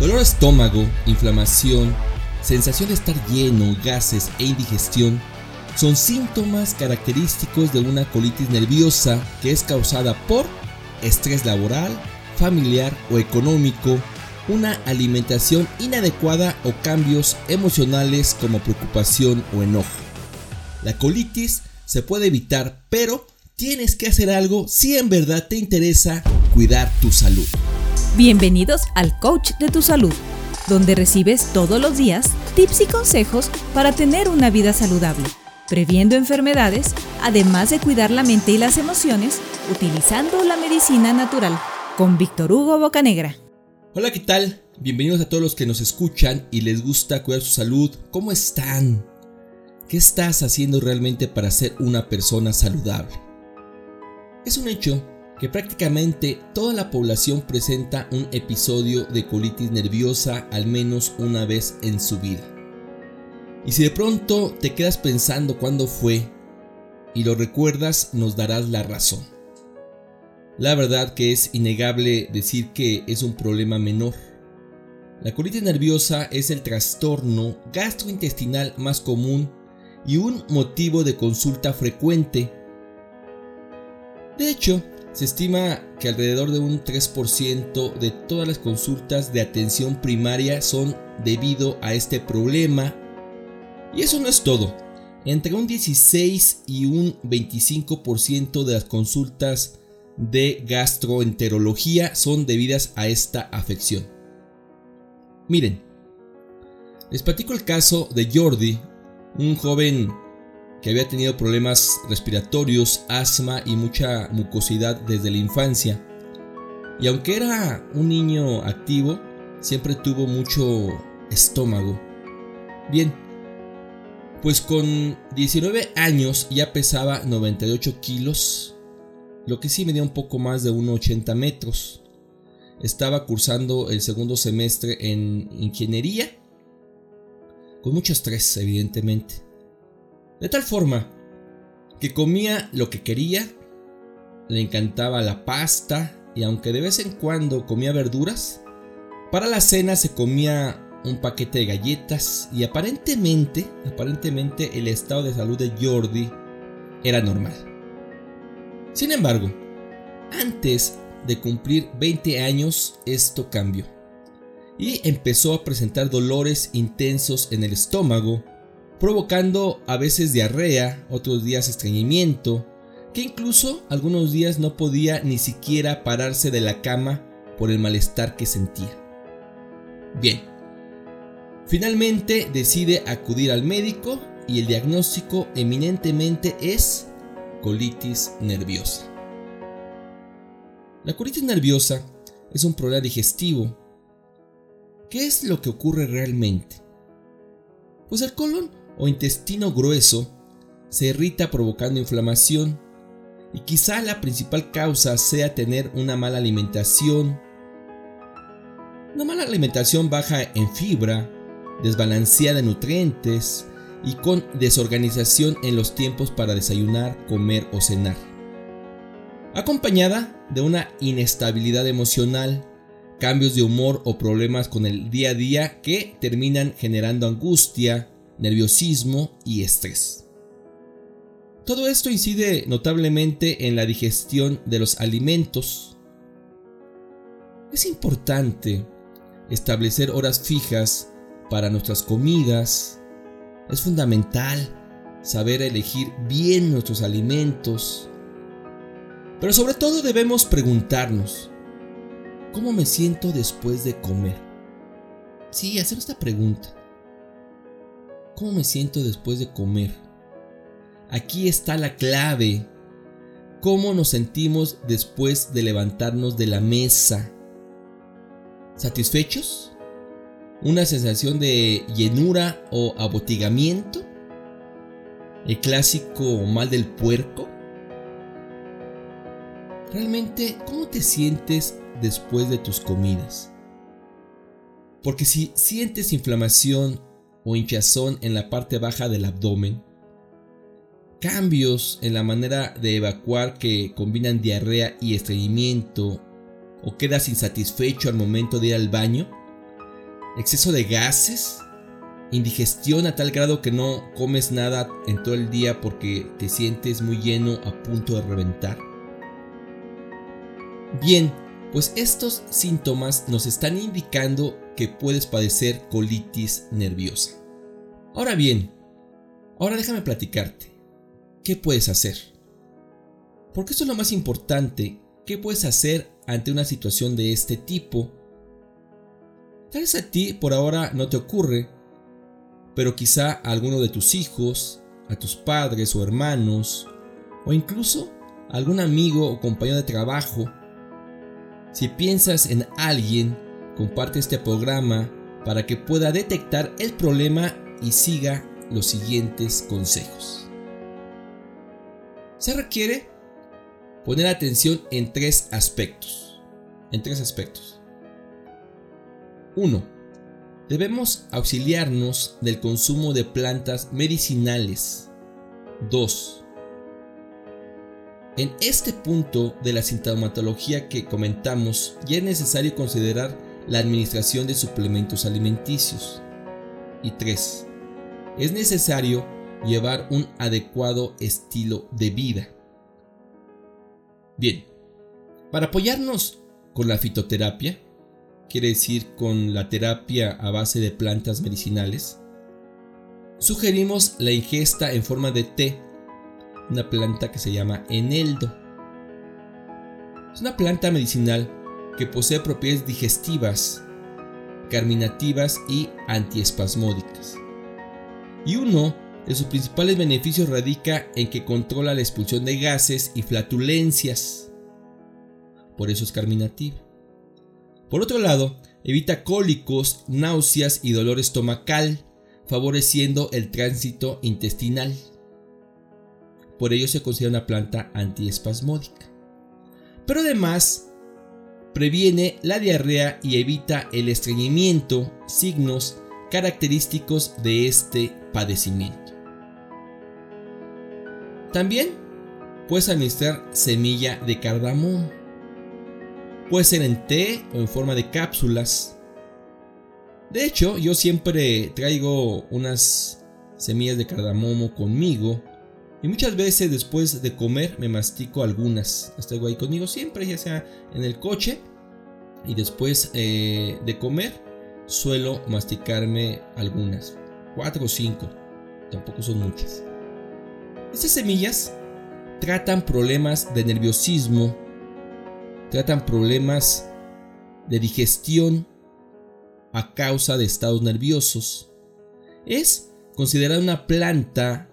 Dolor estómago, inflamación, sensación de estar lleno, gases e indigestión son síntomas característicos de una colitis nerviosa que es causada por estrés laboral, familiar o económico, una alimentación inadecuada o cambios emocionales como preocupación o enojo. La colitis se puede evitar, pero tienes que hacer algo si en verdad te interesa cuidar tu salud. Bienvenidos al Coach de tu Salud, donde recibes todos los días tips y consejos para tener una vida saludable, previendo enfermedades, además de cuidar la mente y las emociones utilizando la medicina natural, con Víctor Hugo Bocanegra. Hola, ¿qué tal? Bienvenidos a todos los que nos escuchan y les gusta cuidar su salud. ¿Cómo están? ¿Qué estás haciendo realmente para ser una persona saludable? Es un hecho que prácticamente toda la población presenta un episodio de colitis nerviosa al menos una vez en su vida. Y si de pronto te quedas pensando cuándo fue y lo recuerdas, nos darás la razón. La verdad que es innegable decir que es un problema menor. La colitis nerviosa es el trastorno gastrointestinal más común y un motivo de consulta frecuente. De hecho, se estima que alrededor de un 3% de todas las consultas de atención primaria son debido a este problema. Y eso no es todo. Entre un 16 y un 25% de las consultas de gastroenterología son debidas a esta afección. Miren, les platico el caso de Jordi, un joven que había tenido problemas respiratorios, asma y mucha mucosidad desde la infancia. Y aunque era un niño activo, siempre tuvo mucho estómago. Bien, pues con 19 años ya pesaba 98 kilos, lo que sí medía un poco más de 1,80 metros. Estaba cursando el segundo semestre en ingeniería, con mucho estrés evidentemente. De tal forma que comía lo que quería, le encantaba la pasta y aunque de vez en cuando comía verduras, para la cena se comía un paquete de galletas y aparentemente, aparentemente el estado de salud de Jordi era normal. Sin embargo, antes de cumplir 20 años esto cambió y empezó a presentar dolores intensos en el estómago provocando a veces diarrea, otros días estreñimiento, que incluso algunos días no podía ni siquiera pararse de la cama por el malestar que sentía. Bien, finalmente decide acudir al médico y el diagnóstico eminentemente es colitis nerviosa. La colitis nerviosa es un problema digestivo. ¿Qué es lo que ocurre realmente? Pues el colon o intestino grueso se irrita provocando inflamación y quizá la principal causa sea tener una mala alimentación. Una mala alimentación baja en fibra, desbalanceada en nutrientes y con desorganización en los tiempos para desayunar, comer o cenar. Acompañada de una inestabilidad emocional, cambios de humor o problemas con el día a día que terminan generando angustia, nerviosismo y estrés. Todo esto incide notablemente en la digestión de los alimentos. Es importante establecer horas fijas para nuestras comidas. Es fundamental saber elegir bien nuestros alimentos. Pero sobre todo debemos preguntarnos, ¿cómo me siento después de comer? Sí, hacer esta pregunta. ¿Cómo me siento después de comer? Aquí está la clave. ¿Cómo nos sentimos después de levantarnos de la mesa? ¿Satisfechos? ¿Una sensación de llenura o abotigamiento? ¿El clásico mal del puerco? Realmente, ¿cómo te sientes después de tus comidas? Porque si sientes inflamación o hinchazón en la parte baja del abdomen, cambios en la manera de evacuar que combinan diarrea y estreñimiento, o quedas insatisfecho al momento de ir al baño, exceso de gases, indigestión a tal grado que no comes nada en todo el día porque te sientes muy lleno a punto de reventar. Bien, pues estos síntomas nos están indicando que puedes padecer colitis nerviosa. Ahora bien, ahora déjame platicarte. ¿Qué puedes hacer? Porque esto es lo más importante. ¿Qué puedes hacer ante una situación de este tipo? Tal vez a ti por ahora no te ocurre, pero quizá a alguno de tus hijos, a tus padres o hermanos, o incluso a algún amigo o compañero de trabajo. Si piensas en alguien, comparte este programa para que pueda detectar el problema y siga los siguientes consejos. Se requiere poner atención en tres aspectos. En tres aspectos. 1 debemos auxiliarnos del consumo de plantas medicinales. 2. En este punto de la sintomatología que comentamos, ya es necesario considerar la administración de suplementos alimenticios. Y 3. Es necesario llevar un adecuado estilo de vida. Bien, para apoyarnos con la fitoterapia, quiere decir con la terapia a base de plantas medicinales, sugerimos la ingesta en forma de té, una planta que se llama eneldo. Es una planta medicinal que posee propiedades digestivas, carminativas y antiespasmódicas. Y uno de sus principales beneficios radica en que controla la expulsión de gases y flatulencias. Por eso es carminativa. Por otro lado, evita cólicos, náuseas y dolor estomacal, favoreciendo el tránsito intestinal. Por ello se considera una planta antiespasmódica. Pero además, previene la diarrea y evita el estreñimiento, signos característicos de este padecimiento. También puedes administrar semilla de cardamomo. Puede ser en té o en forma de cápsulas. De hecho, yo siempre traigo unas semillas de cardamomo conmigo. Y muchas veces después de comer me mastico algunas. Las traigo ahí conmigo siempre, ya sea en el coche. Y después eh, de comer suelo masticarme algunas. Cuatro o cinco. Tampoco son muchas. Estas semillas tratan problemas de nerviosismo, tratan problemas de digestión a causa de estados nerviosos. Es considerada una planta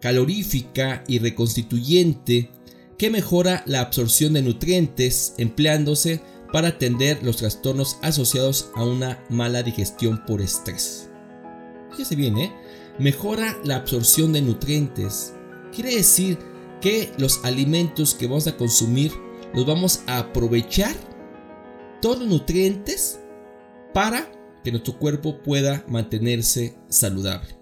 calorífica y reconstituyente que mejora la absorción de nutrientes empleándose para atender los trastornos asociados a una mala digestión por estrés. Fíjese bien, ¿eh? Mejora la absorción de nutrientes. Quiere decir que los alimentos que vamos a consumir los vamos a aprovechar todos los nutrientes para que nuestro cuerpo pueda mantenerse saludable.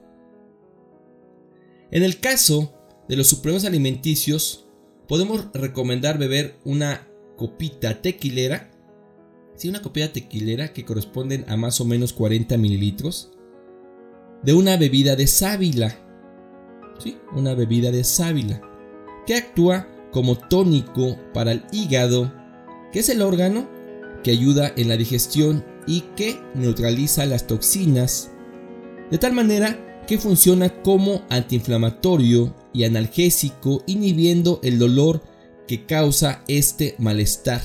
En el caso de los suplementos alimenticios, podemos recomendar beber una copita tequilera, sí, una copita tequilera que corresponden a más o menos 40 mililitros, de una bebida de sábila, sí, una bebida de sábila, que actúa como tónico para el hígado, que es el órgano que ayuda en la digestión y que neutraliza las toxinas, de tal manera que funciona como antiinflamatorio y analgésico inhibiendo el dolor que causa este malestar.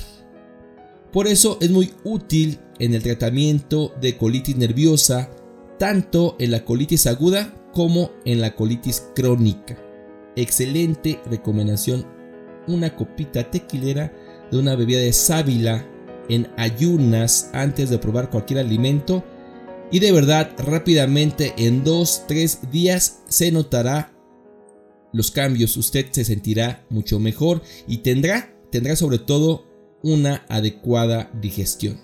Por eso es muy útil en el tratamiento de colitis nerviosa, tanto en la colitis aguda como en la colitis crónica. Excelente recomendación una copita tequilera de una bebida de sábila en ayunas antes de probar cualquier alimento y de verdad rápidamente en 2-3 días se notará los cambios, usted se sentirá mucho mejor y tendrá, tendrá sobre todo una adecuada digestión.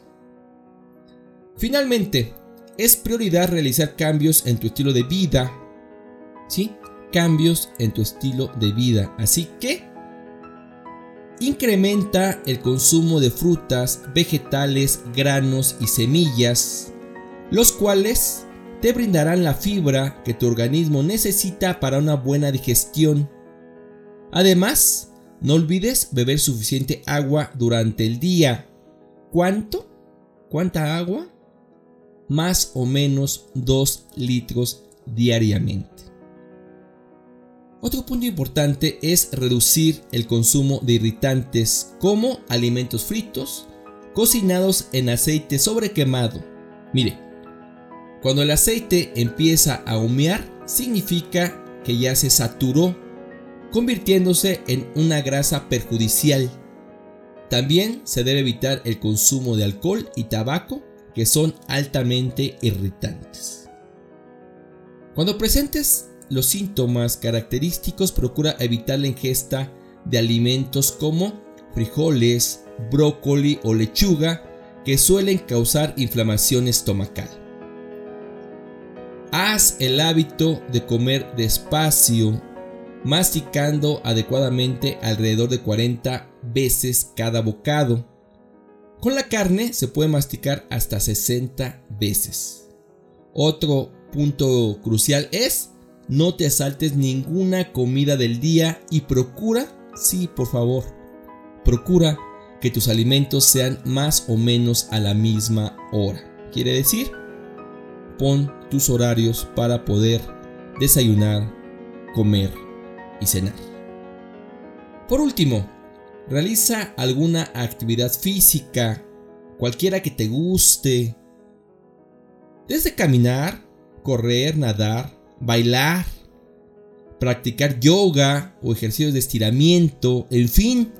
Finalmente, es prioridad realizar cambios en tu estilo de vida. ¿Sí? Cambios en tu estilo de vida. Así que Incrementa el consumo de frutas, vegetales, granos y semillas. Los cuales te brindarán la fibra que tu organismo necesita para una buena digestión. Además, no olvides beber suficiente agua durante el día. ¿Cuánto? ¿Cuánta agua? Más o menos 2 litros diariamente. Otro punto importante es reducir el consumo de irritantes como alimentos fritos, cocinados en aceite sobrequemado. Mire, cuando el aceite empieza a humear, significa que ya se saturó, convirtiéndose en una grasa perjudicial. También se debe evitar el consumo de alcohol y tabaco, que son altamente irritantes. Cuando presentes los síntomas característicos, procura evitar la ingesta de alimentos como frijoles, brócoli o lechuga que suelen causar inflamación estomacal. El hábito de comer despacio, masticando adecuadamente alrededor de 40 veces cada bocado. Con la carne se puede masticar hasta 60 veces. Otro punto crucial es no te saltes ninguna comida del día y procura, sí, por favor, procura que tus alimentos sean más o menos a la misma hora. Quiere decir, pon tus horarios para poder desayunar, comer y cenar. Por último, realiza alguna actividad física, cualquiera que te guste. Desde caminar, correr, nadar, bailar, practicar yoga o ejercicios de estiramiento, en fin,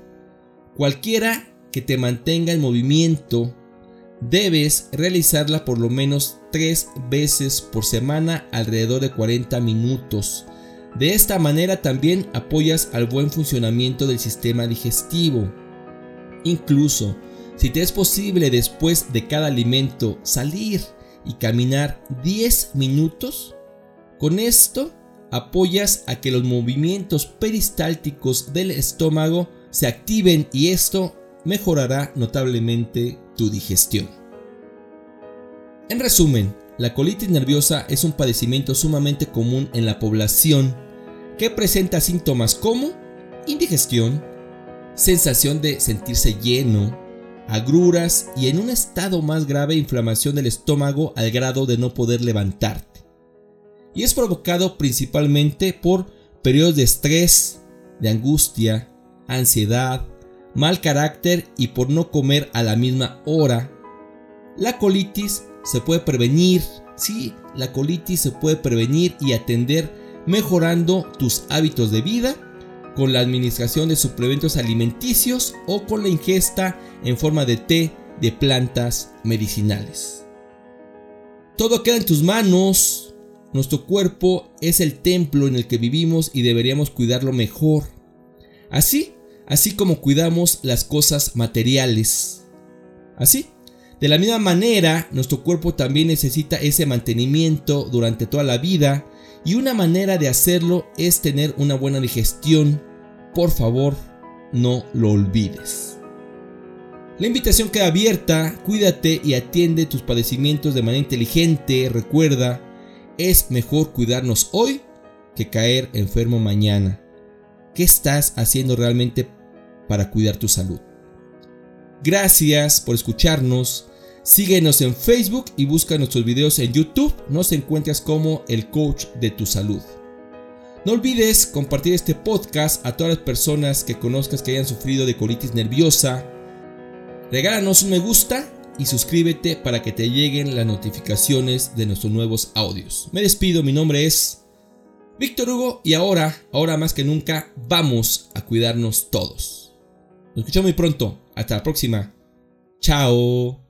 cualquiera que te mantenga en movimiento, debes realizarla por lo menos tres veces por semana alrededor de 40 minutos. De esta manera también apoyas al buen funcionamiento del sistema digestivo. Incluso, si te es posible después de cada alimento salir y caminar 10 minutos, con esto apoyas a que los movimientos peristálticos del estómago se activen y esto mejorará notablemente tu digestión. En resumen, la colitis nerviosa es un padecimiento sumamente común en la población que presenta síntomas como indigestión, sensación de sentirse lleno, agruras y en un estado más grave inflamación del estómago al grado de no poder levantarte y es provocado principalmente por periodos de estrés, de angustia, ansiedad, mal carácter y por no comer a la misma hora. La colitis se puede prevenir, sí, la colitis se puede prevenir y atender mejorando tus hábitos de vida con la administración de suplementos alimenticios o con la ingesta en forma de té de plantas medicinales. Todo queda en tus manos, nuestro cuerpo es el templo en el que vivimos y deberíamos cuidarlo mejor. Así, así como cuidamos las cosas materiales. Así, de la misma manera, nuestro cuerpo también necesita ese mantenimiento durante toda la vida y una manera de hacerlo es tener una buena digestión. Por favor, no lo olvides. La invitación queda abierta, cuídate y atiende tus padecimientos de manera inteligente. Recuerda, es mejor cuidarnos hoy que caer enfermo mañana. ¿Qué estás haciendo realmente para cuidar tu salud? Gracias por escucharnos. Síguenos en Facebook y busca nuestros videos en YouTube. Nos encuentras como el coach de tu salud. No olvides compartir este podcast a todas las personas que conozcas que hayan sufrido de colitis nerviosa. Regálanos un me gusta y suscríbete para que te lleguen las notificaciones de nuestros nuevos audios. Me despido, mi nombre es Víctor Hugo y ahora, ahora más que nunca, vamos a cuidarnos todos. Nos escuchamos muy pronto. Hasta la próxima. Chao.